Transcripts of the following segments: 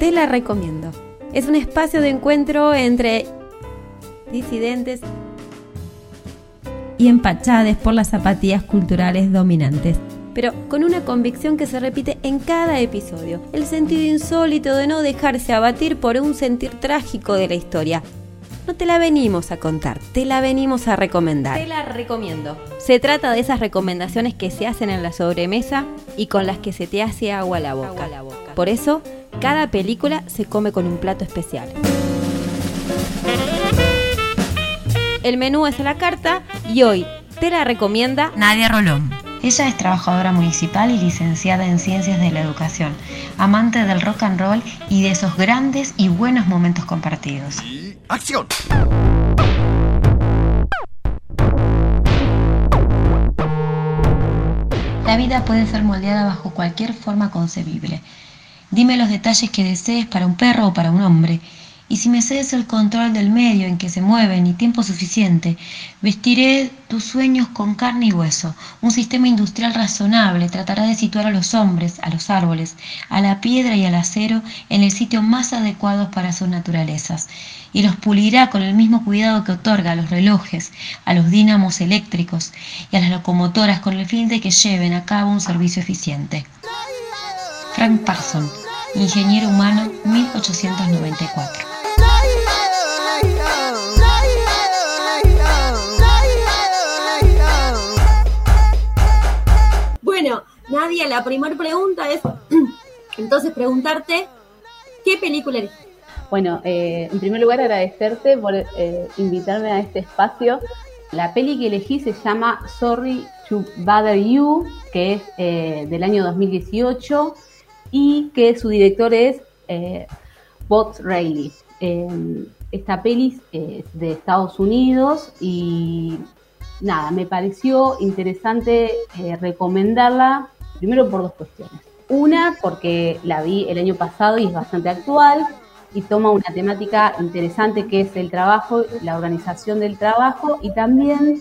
te la recomiendo. Es un espacio de encuentro entre disidentes y empachades por las zapatillas culturales dominantes pero con una convicción que se repite en cada episodio, el sentido insólito de no dejarse abatir por un sentir trágico de la historia. No te la venimos a contar, te la venimos a recomendar. Te la recomiendo. Se trata de esas recomendaciones que se hacen en la sobremesa y con las que se te hace agua la boca. la boca. Por eso, cada película se come con un plato especial. El menú es a la carta y hoy te la recomienda Nadia Rolón. Ella es trabajadora municipal y licenciada en Ciencias de la Educación, amante del rock and roll y de esos grandes y buenos momentos compartidos. ¡Acción! La vida puede ser moldeada bajo cualquier forma concebible. Dime los detalles que desees para un perro o para un hombre y si me cedes el control del medio en que se mueven y tiempo suficiente, vestiré tus sueños con carne y hueso. Un sistema industrial razonable tratará de situar a los hombres, a los árboles, a la piedra y al acero en el sitio más adecuado para sus naturalezas, y los pulirá con el mismo cuidado que otorga a los relojes, a los dínamos eléctricos y a las locomotoras con el fin de que lleven a cabo un servicio eficiente. Frank Parson, Ingeniero Humano, 1894. Bueno, Nadia, la primera pregunta es, entonces preguntarte, ¿qué película eres? Bueno, eh, en primer lugar agradecerte por eh, invitarme a este espacio. La peli que elegí se llama Sorry to Bother You, que es eh, del año 2018 y que su director es Bob Rayleigh. esta peli es de Estados Unidos y nada, me pareció interesante eh, recomendarla, primero por dos cuestiones. Una, porque la vi el año pasado y es bastante actual y toma una temática interesante que es el trabajo, la organización del trabajo y también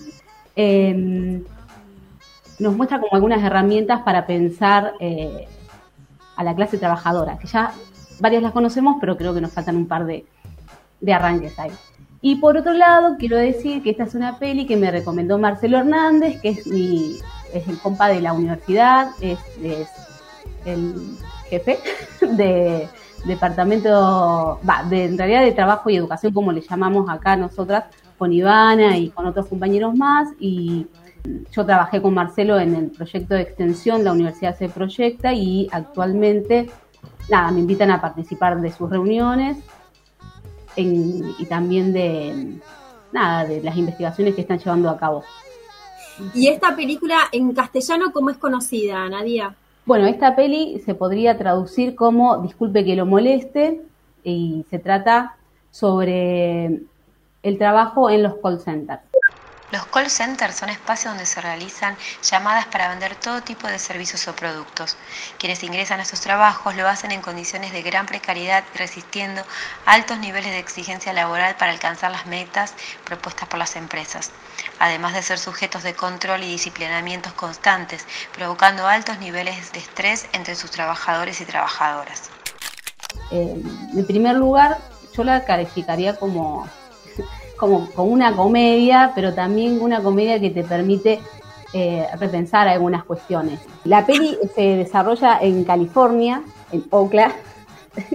em, nos muestra como algunas herramientas para pensar eh, a la clase trabajadora, que ya varias las conocemos, pero creo que nos faltan un par de, de arranques ahí. Y por otro lado, quiero decir que esta es una peli que me recomendó Marcelo Hernández, que es mi es el compa de la universidad, es, el jefe de departamento, de, en realidad de trabajo y educación, como le llamamos acá nosotras, con Ivana y con otros compañeros más. Y yo trabajé con Marcelo en el proyecto de extensión, la universidad se proyecta y actualmente, nada, me invitan a participar de sus reuniones y también de, nada, de las investigaciones que están llevando a cabo. ¿Y esta película en castellano cómo es conocida, Nadia? Bueno, esta peli se podría traducir como Disculpe que lo moleste y se trata sobre el trabajo en los call centers. Los call centers son espacios donde se realizan llamadas para vender todo tipo de servicios o productos. Quienes ingresan a estos trabajos lo hacen en condiciones de gran precariedad y resistiendo altos niveles de exigencia laboral para alcanzar las metas propuestas por las empresas, además de ser sujetos de control y disciplinamientos constantes, provocando altos niveles de estrés entre sus trabajadores y trabajadoras. Eh, en primer lugar, yo la calificaría como como, una comedia, pero también una comedia que te permite eh, repensar algunas cuestiones. La peli se desarrolla en California, en Oakland,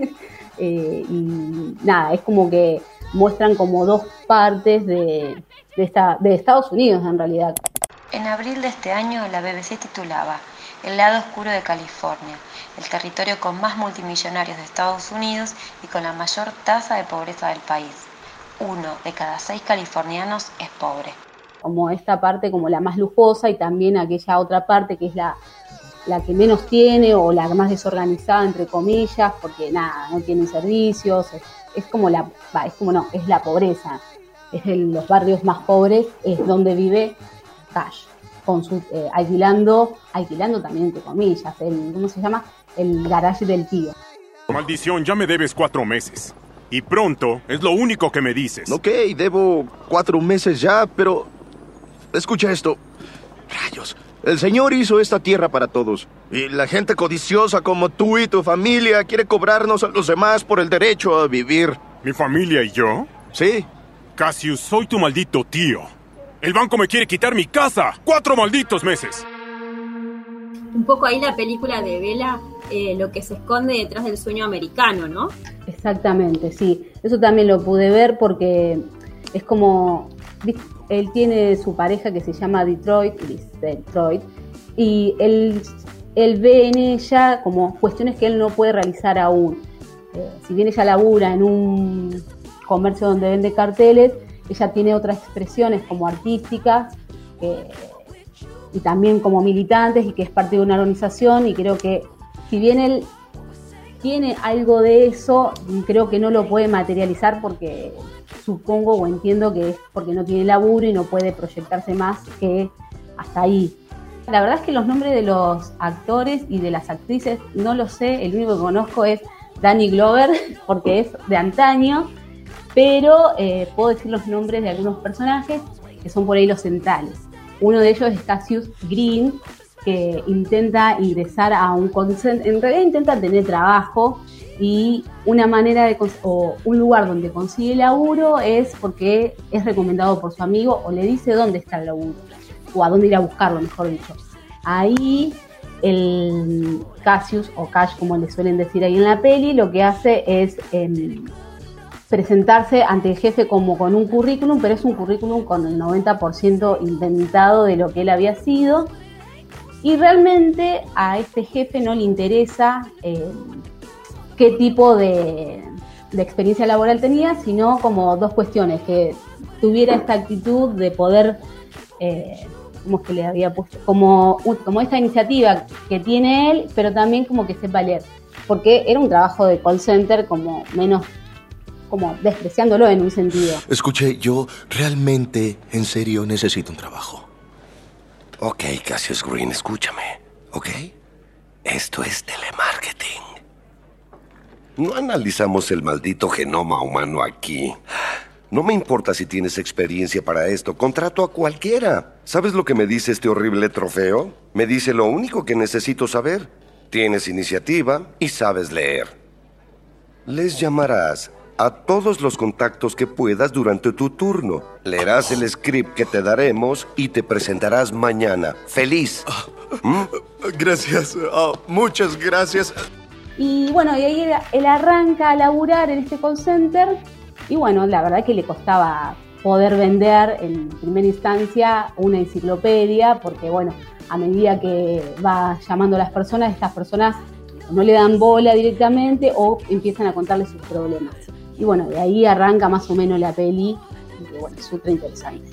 eh, y nada, es como que muestran como dos partes de, de Estados Unidos en realidad. En abril de este año la BBC titulaba El lado oscuro de California, el territorio con más multimillonarios de Estados Unidos y con la mayor tasa de pobreza del país uno de cada seis californianos es pobre. Como esta parte como la más lujosa y también aquella otra parte que es la, la que menos tiene o la más desorganizada entre comillas, porque nada, no tienen servicios, es, como la, es como no, es la pobreza, es en los barrios más pobres, es donde vive Cash, con su, eh, alquilando, alquilando también entre comillas, el, ¿cómo se llama? El garage del tío. Maldición, ya me debes cuatro meses. Y pronto es lo único que me dices. Ok, debo cuatro meses ya, pero... Escucha esto. Rayos, El Señor hizo esta tierra para todos. Y la gente codiciosa como tú y tu familia quiere cobrarnos a los demás por el derecho a vivir. ¿Mi familia y yo? Sí. Cassius, soy tu maldito tío. El banco me quiere quitar mi casa. Cuatro malditos meses. Un poco ahí la película de Vela, eh, lo que se esconde detrás del sueño americano, ¿no? Exactamente, sí. Eso también lo pude ver porque es como él tiene su pareja que se llama Detroit, Detroit, y él, él ve en ella como cuestiones que él no puede realizar aún. Eh, si bien ella labura en un comercio donde vende carteles, ella tiene otras expresiones como artísticas y también como militantes y que es parte de una organización y creo que si bien él tiene algo de eso, creo que no lo puede materializar porque supongo o entiendo que es porque no tiene laburo y no puede proyectarse más que hasta ahí. La verdad es que los nombres de los actores y de las actrices no lo sé, el único que conozco es Danny Glover, porque es de antaño, pero eh, puedo decir los nombres de algunos personajes que son por ahí los centrales. Uno de ellos es Cassius Green, que intenta ingresar a un en realidad intenta tener trabajo y una manera de o un lugar donde consigue laburo es porque es recomendado por su amigo o le dice dónde está el laburo o a dónde ir a buscarlo, mejor dicho. Ahí el Cassius o Cash, como le suelen decir ahí en la peli, lo que hace es em, presentarse ante el jefe como con un currículum, pero es un currículum con el 90% inventado de lo que él había sido. Y realmente a este jefe no le interesa em, qué tipo de, experiencia laboral tenía, sino como dos cuestiones, que tuviera esta actitud de poder, eh, como que le había puesto, como, como esta iniciativa que tiene él, pero también como que sepa leer, porque era un trabajo de call center como menos como despreciándolo en un sentido. Escuche, yo realmente, en serio, necesito un trabajo. Ok, Cassius Green, escúchame, ¿ok? Esto es telemarketing. No analizamos el maldito genoma humano aquí. No me importa si tienes experiencia para esto, contrato a cualquiera. ¿Sabes lo que me dice este horrible trofeo? Me dice lo único que necesito saber. Tienes iniciativa y sabes leer. Les llamarás a todos los contactos que puedas durante tu turno. Leerás el script que te daremos y te presentarás mañana. ¡Feliz! ¿Mm? Gracias. Ah, muchas gracias. Y bueno, y ahí él arranca a laburar en este call center y bueno, la verdad que le costaba poder vender en primera instancia una enciclopedia porque bueno, a medida que va llamando a las personas, estas personas no le dan bola directamente o empiezan a contarle sus problemas. Y bueno, de ahí arranca más o menos la peli, y bueno, es súper interesante.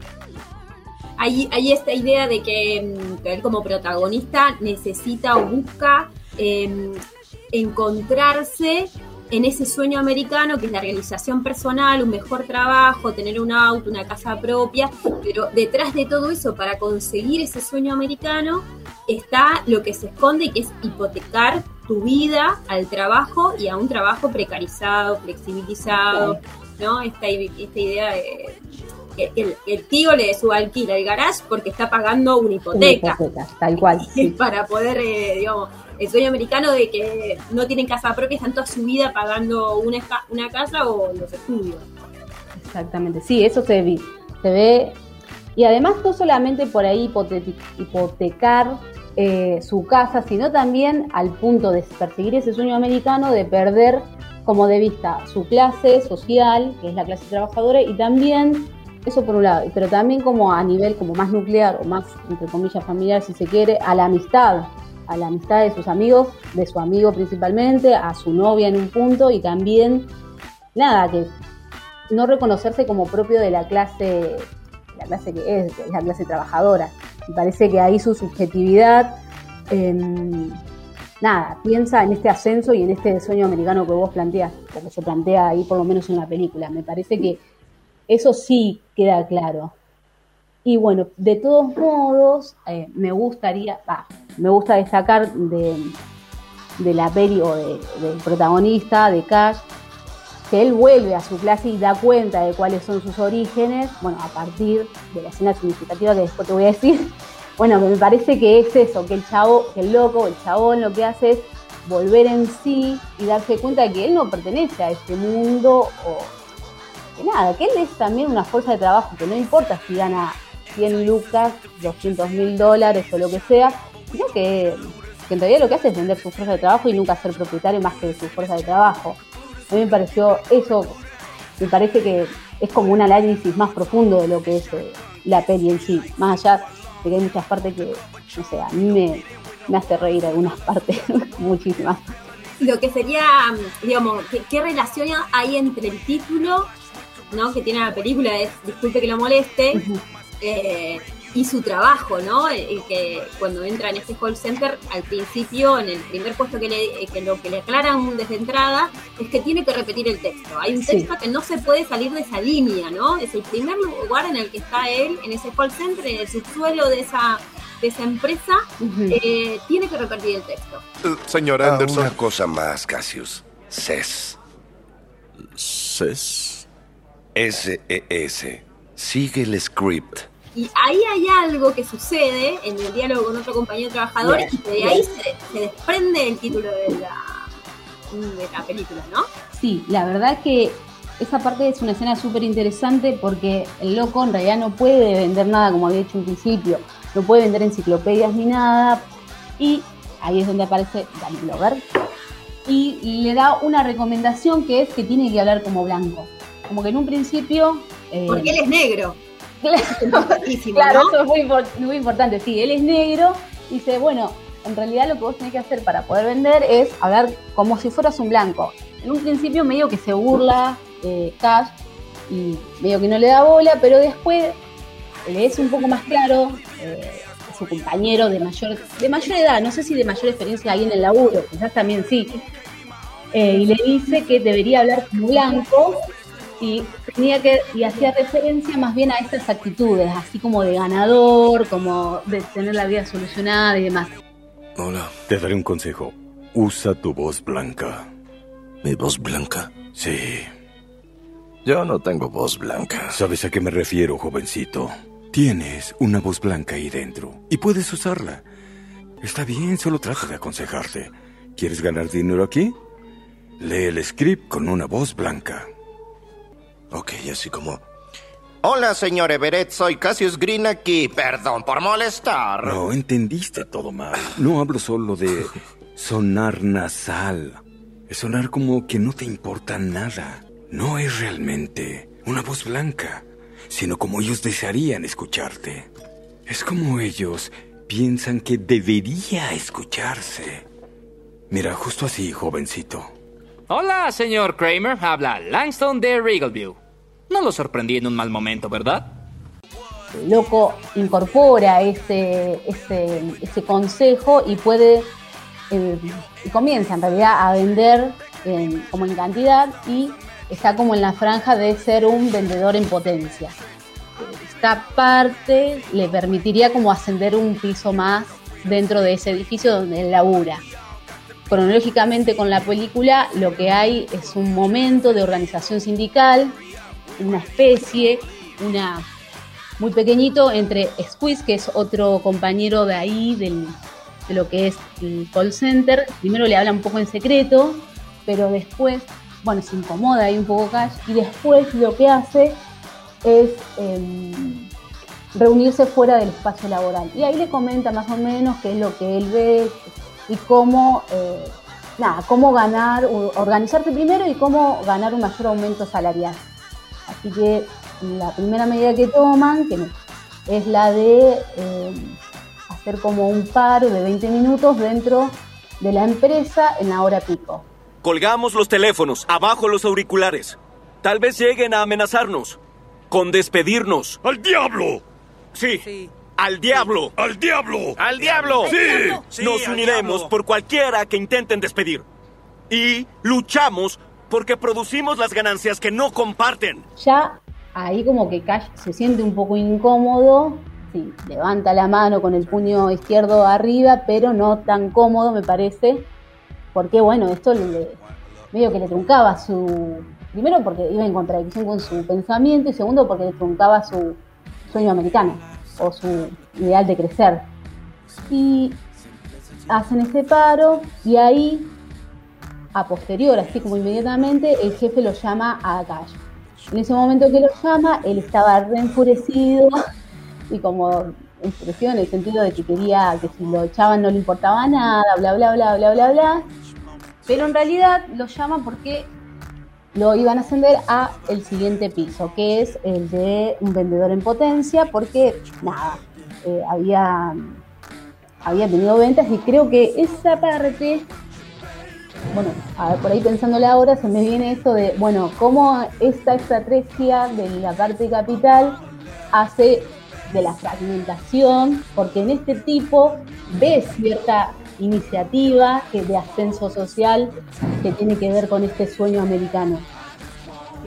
Hay, hay, esta idea de que, mm, él como protagonista necesita o busca em, encontrarse en ese sueño americano que es la realización personal, un mejor trabajo, tener un auto, una casa propia, pero detrás de todo eso, para conseguir ese sueño americano, está lo que se esconde, que es hipotecar tu vida al trabajo y a un trabajo precarizado, flexibilizado, ¿no? Esta, esta idea de que el, tío le su alquila el garage porque está pagando una hipoteca. tal cual. Para poder, eh, digamos, el sueño americano de que no tienen casa propia, están toda su vida pagando una, una casa o los estudios. Exactamente, sí, eso se ve, se ve. Y además no solamente por ahí hipotecar eh, su casa, sino también al punto de perseguir ese sueño americano de perder como de vista su clase social, que es la clase trabajadora, y también, eso por un lado, pero también como a nivel como más nuclear o más, entre comillas, familiar, si se quiere, a la amistad, a la amistad de sus amigos, de su amigo principalmente, a su novia en un punto y también, nada, que no reconocerse como propio de la clase, la clase que es, la clase trabajadora. Me parece que ahí su subjetividad, em, nada, piensa en este ascenso y en este sueño americano que vos planteas, o que se plantea ahí por lo menos en la película. Me parece que eso sí queda claro. Y bueno, de todos modos, eh, me gustaría, me gusta destacar de, la peli o del protagonista, de Cash, que él vuelve a su clase y da cuenta de cuáles son sus orígenes, bueno, a partir de la escena significativa que después te voy a decir, bueno, me parece que es eso, que el chavo, que el loco, el chabón lo que hace es volver en sí y darse cuenta de que él no pertenece a este mundo o nada, que él es también una fuerza de trabajo, que no importa si gana 100 lucas, 200 mil dólares o lo que sea, sino que, que en realidad lo que hace es vender su fuerza de trabajo y nunca ser propietario más que de su fuerza de trabajo. A mí me pareció eso, me parece que es como un análisis más profundo de lo que es eh, la peli en sí, más allá de que hay muchas partes que, no sé, a mí me, me hace reír algunas partes, muchísimas. Lo que sería, digamos, ¿qué, relación hay entre el título ¿no? que tiene la película, es Disculpe que lo moleste, eh, y su trabajo, ¿no? El, que cuando entra en este call center, al principio, en el primer puesto que, le, que lo que le aclaran desde entrada, es que tiene que repetir el texto. Hay un texto que no se puede salir de esa línea, ¿no? Es el primer lugar en el que está él, en ese call center, en el subsuelo de esa de esa empresa, eh, tiene que repetir el texto. Uh, señor ah, Anderson. una cosa más, Cassius. CES. CES. S-E-S. Sigue el script. Y ahí hay algo que sucede en el diálogo con otro compañero trabajador y de ahí se, desprende el título de la, de la película, ¿no? Sí, la verdad que esa parte es una escena súper interesante porque el loco en realidad no puede vender nada como había dicho en principio, no puede vender enciclopedias ni nada. Y ahí es donde aparece Danny Glover. Y le da una recomendación que es que tiene que hablar como blanco, como que en un principio... Eh, porque él es negro. Claro, eso es muy, muy importante. Sí, él es negro. Y dice, bueno, en realidad lo que vos tenés que hacer para poder vender es hablar como si fueras un blanco. En un principio medio que se burla eh, Cash y medio que no le da bola, pero después le es un poco más claro eh, su compañero de mayor, de mayor edad, no sé si de mayor experiencia ahí en el laburo, quizás también sí, eh, y le dice que debería hablar como blanco y tenía que y hacía referencia más bien a estas actitudes, así como de ganador, como de tener la vida solucionada y demás. Hola. Te daré un consejo. Usa tu voz blanca. ¿Mi voz blanca? Sí. Yo no tengo voz blanca. ¿Sabes a qué me refiero, jovencito? Tienes una voz blanca ahí dentro y puedes usarla. Está bien, solo trato de aconsejarte. ¿Quieres ganar dinero aquí? Lee el script con una voz blanca. Ok, así como... Hola, señor Everett, soy Cassius Green aquí. Perdón por molestar. No, entendiste todo mal. No hablo solo de sonar nasal. Es sonar como que no te importa nada. No es realmente una voz blanca, sino como ellos desearían escucharte. Es como ellos piensan que debería escucharse. Mira, justo así, jovencito. Hola, señor Kramer. Habla Langston de Regalview. No lo sorprendí en un mal momento, ¿verdad? Loco incorpora ese, ese, consejo y puede, eh, comienza en realidad a vender como en cantidad y está como en la franja de ser un vendedor en potencia. Esta parte le permitiría como ascender un piso más dentro de ese edificio donde él labura. Cronológicamente con la película lo que hay es un momento de organización sindical una especie, una muy pequeñito entre Squeeze, que es otro compañero de ahí, de lo que es el call center. Primero le habla un poco en secreto, pero después, bueno, se incomoda ahí un poco Cash y después lo que hace es em, reunirse fuera del espacio laboral. Y ahí le comenta más o menos qué es lo que él ve y cómo, eh, nada, cómo ganar, organizarte primero y cómo ganar un mayor aumento salarial. Así que la primera medida que toman, que es la de eh, hacer como un paro de 20 minutos dentro de la empresa en la hora pico. Colgamos los teléfonos, abajo los auriculares. Tal vez lleguen a amenazarnos. Con despedirnos. ¡Al diablo! Sí. ¡Al diablo! ¡Al diablo! ¡Al diablo! ¡Sí! Nos uniremos por cualquiera que intenten despedir. Y luchamos porque producimos las ganancias que no comparten. Ya ahí como que Cash se siente un poco incómodo, sí, levanta la mano con el puño izquierdo arriba, pero no tan cómodo me parece, porque bueno, esto medio que le truncaba su... Primero porque iba en contradicción con su pensamiento y segundo porque le truncaba su sueño americano. o su ideal de crecer. Y hacen ese paro y ahí, a posterior, así como inmediatamente, el jefe lo llama a Cash. En ese momento que lo llama, él estaba re enfurecido y como enfurecido en el sentido de que quería que si lo echaban no le importaba nada, bla, bla, bla, bla, bla, bla. Pero en realidad lo llama porque lo iban a ascender a el siguiente piso, que es el de un vendedor en potencia, porque nada, eh, había, había tenido ventas y creo que esa parte, bueno, a ver, por ahí pensándole ahora, se me viene esto de, bueno, cómo esta estrategia de la parte capital hace de la fragmentación, porque en este tipo ves cierta iniciativa que de ascenso social que tiene que ver con este sueño americano.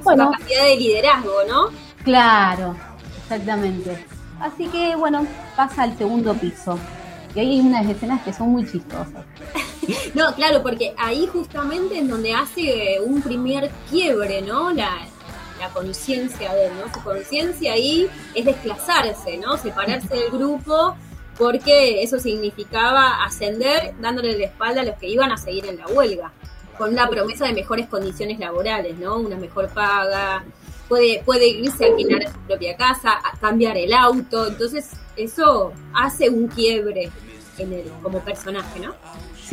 bueno, capacidad de liderazgo, ¿no? Claro, exactamente. Así que bueno, pasa al segundo piso. Y ahí hay unas escenas que son muy chistosas. no, claro, porque ahí justamente es donde hace un primer quiebre, ¿no? La, la conciencia de él, ¿no? Su conciencia ahí es desplazarse, ¿no? Separarse del grupo porque eso significaba ascender dándole la espalda a los que iban a seguir en la huelga, con una promesa de mejores condiciones laborales, ¿no? Una mejor paga, puede, puede irse a alquilar a su propia casa, cambiar el auto, entonces eso hace un quiebre en él como personaje, ¿no?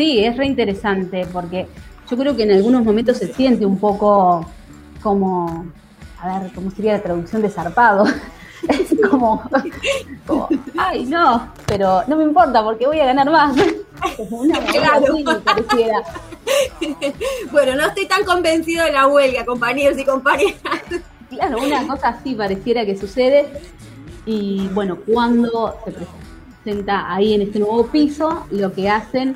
Sí, es re interesante porque yo creo que en algunos momentos se siente un poco como, a ver, ¿cómo sería la traducción de zarpado? es como, ay, no, pero no me importa porque voy a ganar más. una claro. bueno, no estoy tan convencido de la huelga, compañeros y compañeras. Claro, una cosa así pareciera que sucede. Y bueno, cuando se presenta ahí en este nuevo piso, lo que hacen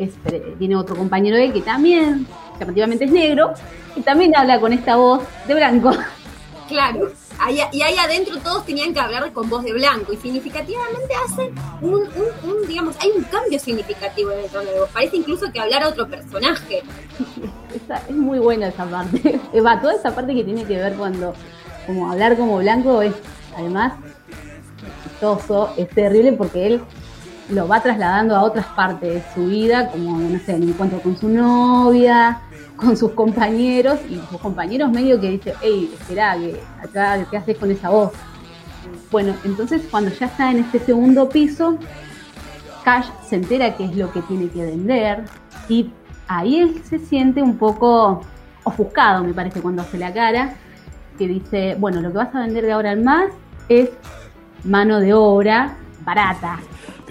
es, tiene otro compañero de él que también, llamativamente es negro, y también habla con esta voz de blanco. Claro y ahí adentro todos tenían que hablar con voz de blanco y significativamente hacen un, digamos, hay un cambio significativo tono de voz. Parece incluso que hablar a otro personaje. es muy buena esa parte. Eva, toda esa parte que tiene que ver cuando, como hablar como blanco es, además, chistoso, es terrible porque él lo va trasladando a otras partes de su vida, como, no sé, el encuentro con su novia, con sus compañeros y sus compañeros medio que dicen, hey, espera, que acá, ¿qué haces con esa voz? Bueno, entonces cuando ya está en este segundo piso, Cash se entera qué es lo que tiene que vender y ahí él se siente un poco ofuscado, me parece, cuando hace la cara, que dice, bueno, lo que vas a vender de ahora en más es mano de obra barata.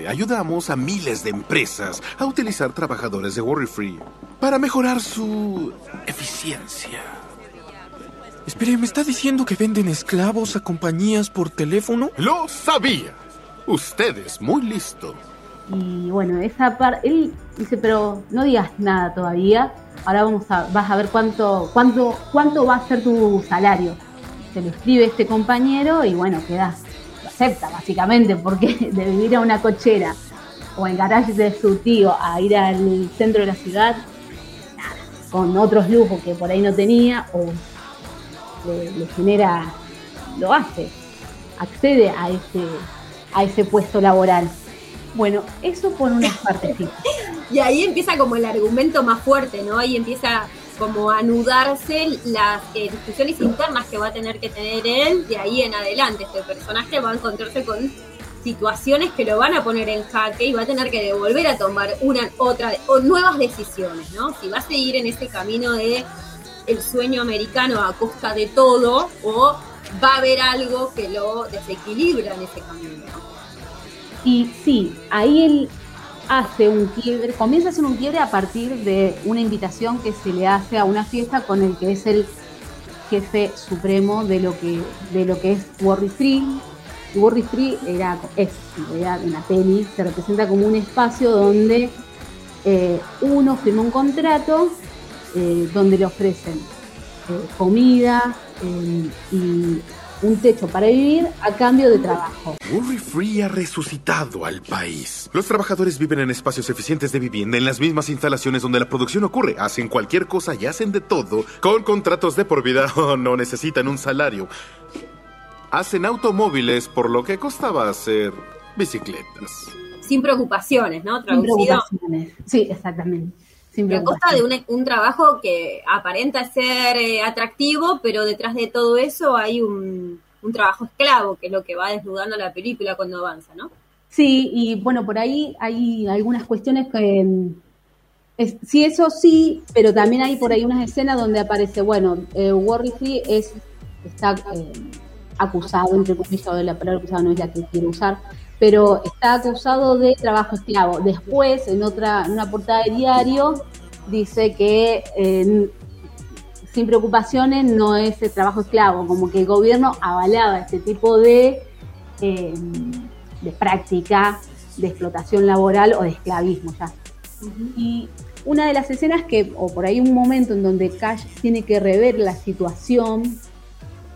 Ayudamos a miles de empresas a utilizar trabajadores de Worry Free para mejorar su eficiencia. Espere, ¿me está diciendo que venden esclavos a compañías por teléfono? Lo sabía. Usted es muy listo. Y bueno, esa parte, él dice, pero no digas nada todavía. Ahora vamos a, vas a ver cuánto, cuánto, cuánto va a ser tu salario. Se lo escribe este compañero y bueno, queda, lo acepta básicamente, porque de vivir a una cochera o en garaje de su tío a ir al centro de la ciudad, con otros lujos que por ahí no tenía o le, genera, lo hace, accede a ese, a ese puesto laboral. Bueno, eso por una parte y ahí empieza como el argumento más fuerte, ¿no? Ahí empieza como anudarse las eh, discusiones internas que va a tener que tener él de ahí en adelante. Este personaje va a encontrarse con situaciones que lo van a poner en jaque y va a tener que devolver a tomar una otra o nuevas decisiones, ¿no? Si va a seguir en ese camino de el sueño americano a costa de todo o va a haber algo que lo desequilibra en ese camino. Y sí, ahí él hace un quiebre, comienza a hacer un quiebre a partir de una invitación que se le hace a una fiesta con el que es el jefe supremo de lo que de lo que es Worry Free, Worry Free era, es en peli, se representa como un espacio donde eh, uno firma un contrato eh, donde le ofrecen eh, comida y un techo para vivir a cambio de trabajo. Worry Free ha resucitado al país. Los trabajadores viven en espacios eficientes de vivienda, en las mismas instalaciones donde la producción ocurre. Hacen cualquier cosa y hacen de todo, con contratos de por vida o no necesitan un salario. hacen automóviles por lo que costaba hacer bicicletas. Sin preocupaciones, ¿no? Sin Traducido. preocupaciones. Sí, exactamente. Pero a costa de un, un trabajo que aparenta ser eh, atractivo, pero detrás de todo eso hay un, un trabajo esclavo, que es lo que va desnudando la película cuando avanza, ¿no? Sí, y bueno, por ahí hay algunas cuestiones que... mm, es- sí, eso sí, pero también hay por ahí unas escenas donde aparece, bueno, eh, Warry Free es, está eh, acusado, entre comillas, la palabra acusado no es la que quiero usar, pero está acusado de trabajo esclavo. Después, en otra, en una portada de diario, dice que eh, sin preocupaciones no es el trabajo esclavo, como que el gobierno avalaba este tipo de, eh, de práctica de explotación laboral o de esclavismo ya. Y una de las escenas que, o por ahí un momento en donde Cash tiene que rever la situación,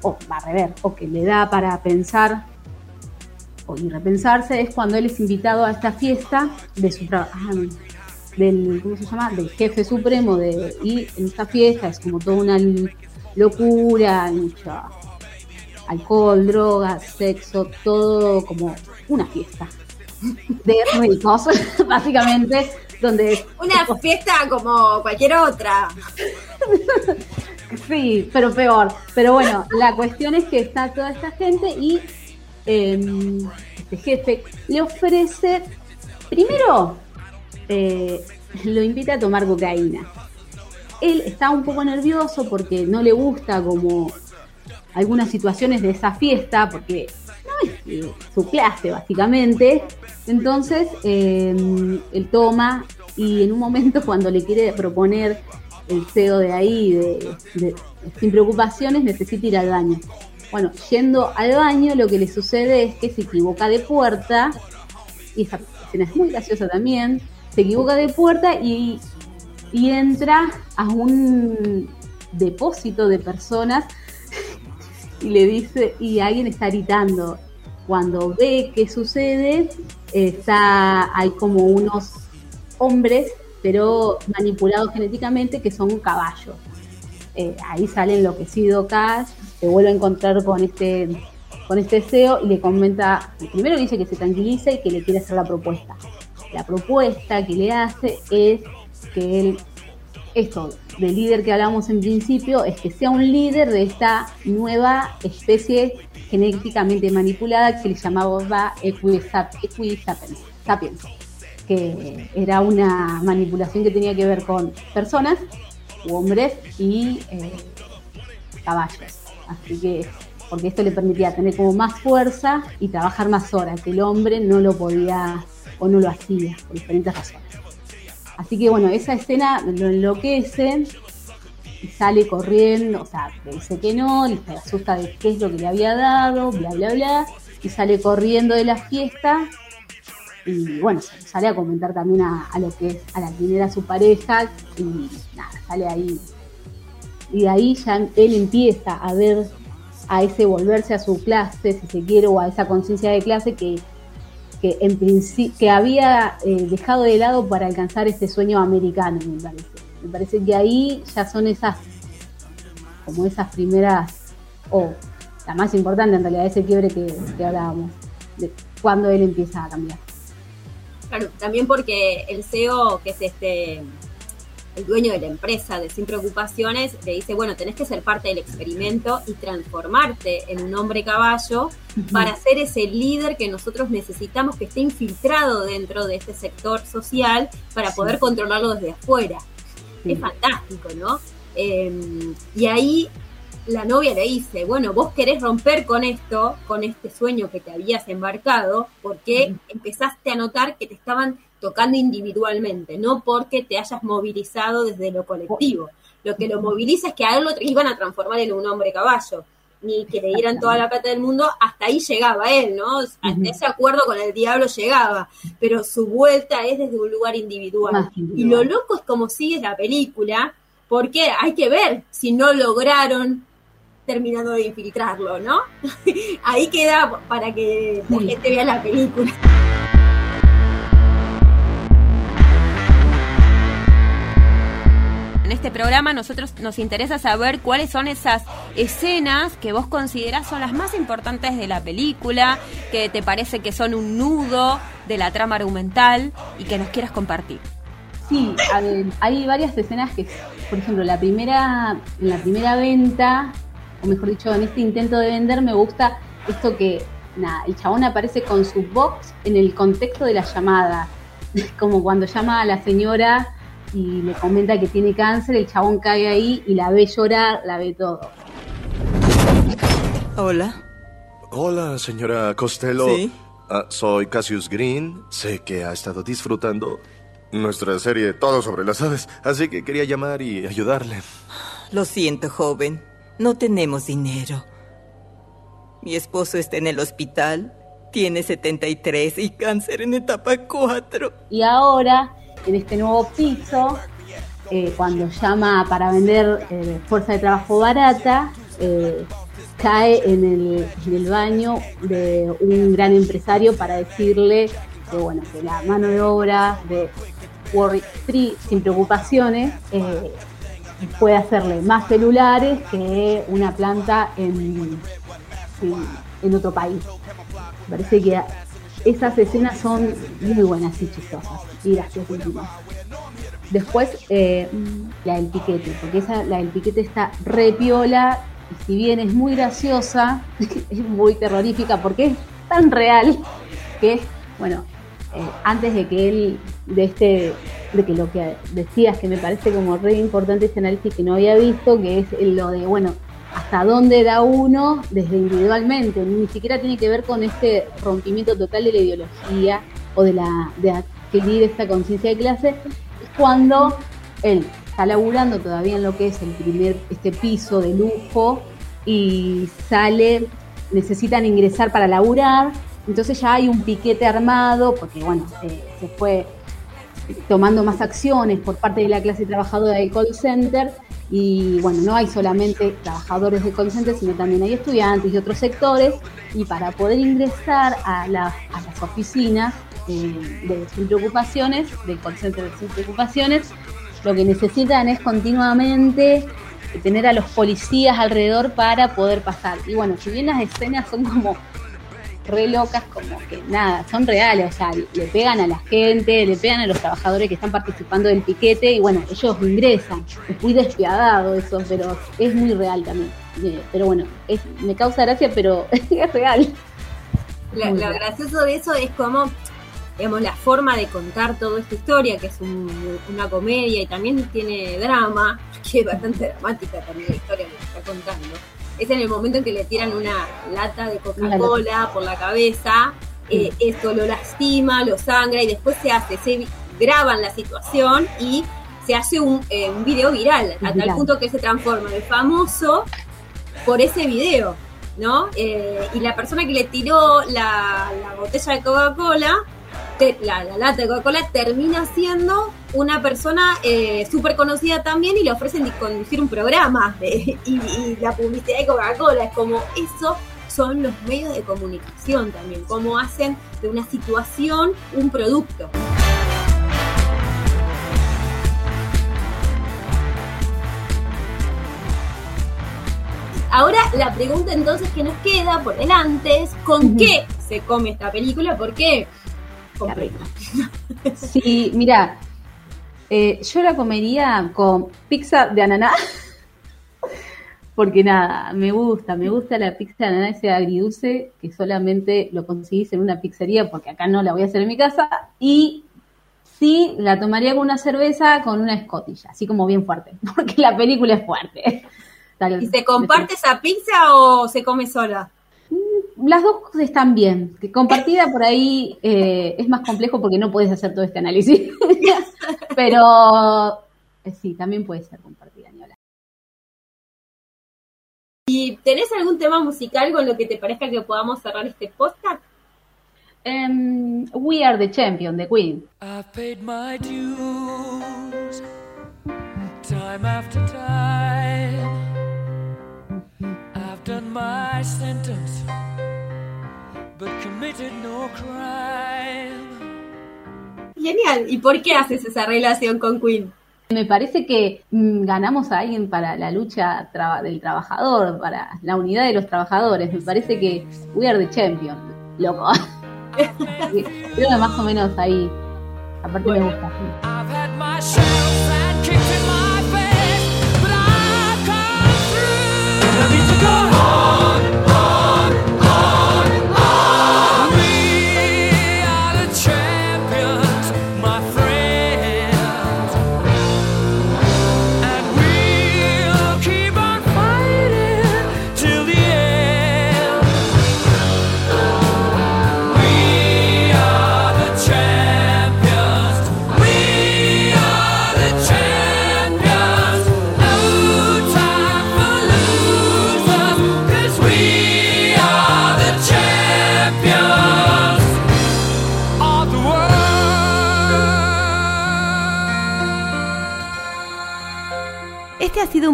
o va a rever, o que le da para pensar y repensarse, es cuando él es invitado a esta fiesta de su trabajo del, ¿cómo se llama? del jefe supremo de, y en esta fiesta es como toda una locura, hay mucho alcohol, drogas, sexo, todo como una fiesta de ricos, básicamente, donde Una fiesta como cualquier otra. Sí, pero peor. Pero bueno, la cuestión es que está toda esta gente y eh, jefe le ofrece, primero, eh, lo invita a tomar cocaína. Él está un poco nervioso porque no le gusta como algunas situaciones de esa fiesta, porque no es eh, su clase básicamente. Entonces, eh, él toma y en un momento cuando le quiere proponer el CEO de ahí, de- sin preocupaciones, necesita ir al baño. Bueno, yendo al baño, lo que le sucede es que se equivoca de puerta, y esa escena es muy graciosa también, se equivoca de puerta y, y entra a un depósito de personas y le dice, y alguien está gritando. Cuando ve qué sucede, está, hay como unos hombres, pero manipulados genéticamente, que son caballos. Eh, ahí sale enloquecido Cash, se vuelve a encontrar con este con este CEO y le comenta, primero dice que se tranquilice y que le quiere hacer la propuesta. La propuesta que le hace es que él, esto del líder que hablamos en principio, es que sea un líder de esta nueva especie genéticamente manipulada que le llamaba Equisapiens, sapiens, que era una manipulación que tenía que ver con personas, hombres y eh, caballos. Así que, porque esto le permitía tener como más fuerza y trabajar más horas, que el hombre no lo podía o no lo hacía, por diferentes razones. Así que bueno, esa escena lo enloquece y sale corriendo, o sea, le dice que no, se asusta de qué es lo que le había dado, bla, bla, bla, y sale corriendo de la fiesta y bueno, sale a comentar también a, a lo que es, a la quien era su pareja y nada, sale ahí. Y de ahí ya él empieza a ver a ese volverse a su clase, si se quiere, o a esa conciencia de clase que, que en que había eh, dejado de lado para alcanzar ese sueño americano, me parece. Me parece que ahí ya son esas, como esas primeras, o la más importante en realidad, ese quiebre que, que hablábamos, de cuando él empieza a cambiar. Claro, también porque el CEO, que es este el dueño de la empresa de Sin Preocupaciones, le dice, bueno, tenés que ser parte del experimento y transformarte en un hombre caballo para ser ese líder que nosotros necesitamos que esté infiltrado dentro de este sector social para poder controlarlo desde afuera. Es fantástico, ¿no? Eh, y ahí la novia le dice, bueno, vos querés romper con esto, con este sueño que te habías embarcado, porque empezaste a notar que te estaban tocando individualmente, no porque te hayas movilizado desde lo colectivo. Lo que lo moviliza es que a él lo iban a transformar en un hombre caballo, ni que le dieran toda la plata del mundo, hasta ahí llegaba él, ¿no? Hasta ese acuerdo con el diablo llegaba, pero su vuelta es desde un lugar individual. Y lo loco es como sigue la película, porque hay que ver si no lograron terminando de infiltrarlo, ¿no? Ahí queda para que la gente vea la película. En este programa nosotros nos interesa saber cuáles son esas escenas que vos considerás son las más importantes de la película, que te parece que son un nudo de la trama argumental y que nos quieras compartir. Sí, a ver, hay varias escenas que, por ejemplo, la primera, en la primera venta, o mejor dicho, en este intento de vender, me gusta esto que, el chabón aparece con su box en el contexto de la llamada. Como cuando llama a la señora y le comenta que tiene cáncer, el chabón cae ahí y la ve llorar, la ve todo. Hola. Hola, señora Costello. Sí. Ah, soy Cassius Green. Sé que ha estado disfrutando nuestra serie Todo sobre las aves, así que quería llamar y ayudarle. Lo siento, joven. No tenemos dinero. Mi esposo está en el hospital. Tiene 73 y cáncer en etapa 4. Y ahora, en este nuevo piso, eh, cuando llama para vender eh, fuerza de trabajo barata, eh, cae en el, baño de un gran empresario para decirle que bueno, que la mano de obra de Worry Free sin preocupaciones puede hacerle más celulares que una planta en, otro país. Parece que esas escenas son muy buenas y chistosas y graciosísimas. Después, eh, la del piquete, porque esa, la del piquete está re piola y si bien es muy graciosa, es muy terrorífica porque es tan real que, bueno, eh, antes de que él, de este, de que lo que decías, que me parece como re importante ese análisis que no había visto, que es lo de, bueno, hasta dónde da uno desde individualmente, ni siquiera tiene que ver con este rompimiento total de la ideología o de la de adquirir esta conciencia de clase, es cuando él está laburando todavía en lo que es el primer, este piso de lujo y sale, necesitan ingresar para laburar, entonces ya hay un piquete armado, porque bueno, se fue tomando más acciones por parte de la clase trabajadora del call center y bueno, no hay solamente trabajadores de call center, sino también hay estudiantes y otros sectores y para poder ingresar a, la- a las oficinas eh, de Sin Preocupaciones, del call center de Sin Preocupaciones, lo que necesitan es continuamente tener a los policías alrededor para poder pasar. Y bueno, si bien las escenas son como re locas, como que nada, son reales, o sea, le pegan a la gente, le pegan a los trabajadores que están participando del piquete y bueno, ellos ingresan. Es muy despiadado eso, pero es muy real también. Eh, Pero bueno, es, me causa gracia, pero es real. Lo, lo gracioso de eso es como, digamos, la forma de contar toda esta historia, que es un- una comedia y también tiene drama, que es bastante dramática también la historia que está contando. Es en el momento en que le tiran una lata de Coca-Cola por la cabeza, eh, esto lo lastima, lo sangra y después se hace, se graban la situación y se hace un, eh, un video viral, a tal punto que se transforma de famoso por ese video, ¿no? Eh, y la persona que le tiró la, la botella de Coca-Cola, te- la, la lata de Coca-Cola, termina siendo una persona eh, súper conocida también y le ofrecen conducir un programa de- y, y la publicidad de Coca-Cola. Es como eso son los medios de comunicación también, cómo hacen de una situación un producto. Ahora la pregunta entonces que nos queda por delante es ¿con qué se come esta película? ¿Por qué? Con prima. Sí, mira, eh, yo la comería con pizza de ananá. Porque nada, me gusta, me gusta la pizza de ananá ese agridulce que solamente lo conseguís en una pizzería porque acá no la voy a hacer en mi casa. Y sí, la tomaría con una cerveza con una escotilla, así como bien fuerte, porque la película es fuerte. ¿Y se comparte esa pizza o se come sola? Las dos cosas están bien. Que compartida por ahí eh, es más complejo porque no puedes hacer todo este análisis. Pero eh, sí, también puede ser compartida, ni hablar. ¿Y tenés algún tema musical con lo que te parezca que podamos cerrar este podcast? Em, We Are the Champion de Queen. I've paid my dues time after time. Genial. ¿Y por qué haces esa relación con Queen? Me parece que mm, ganamos a alguien para la lucha del trabajador, para la unidad de los trabajadores. Me parece que we are the champion, loco. Creo que más o menos ahí. Aparte me gusta.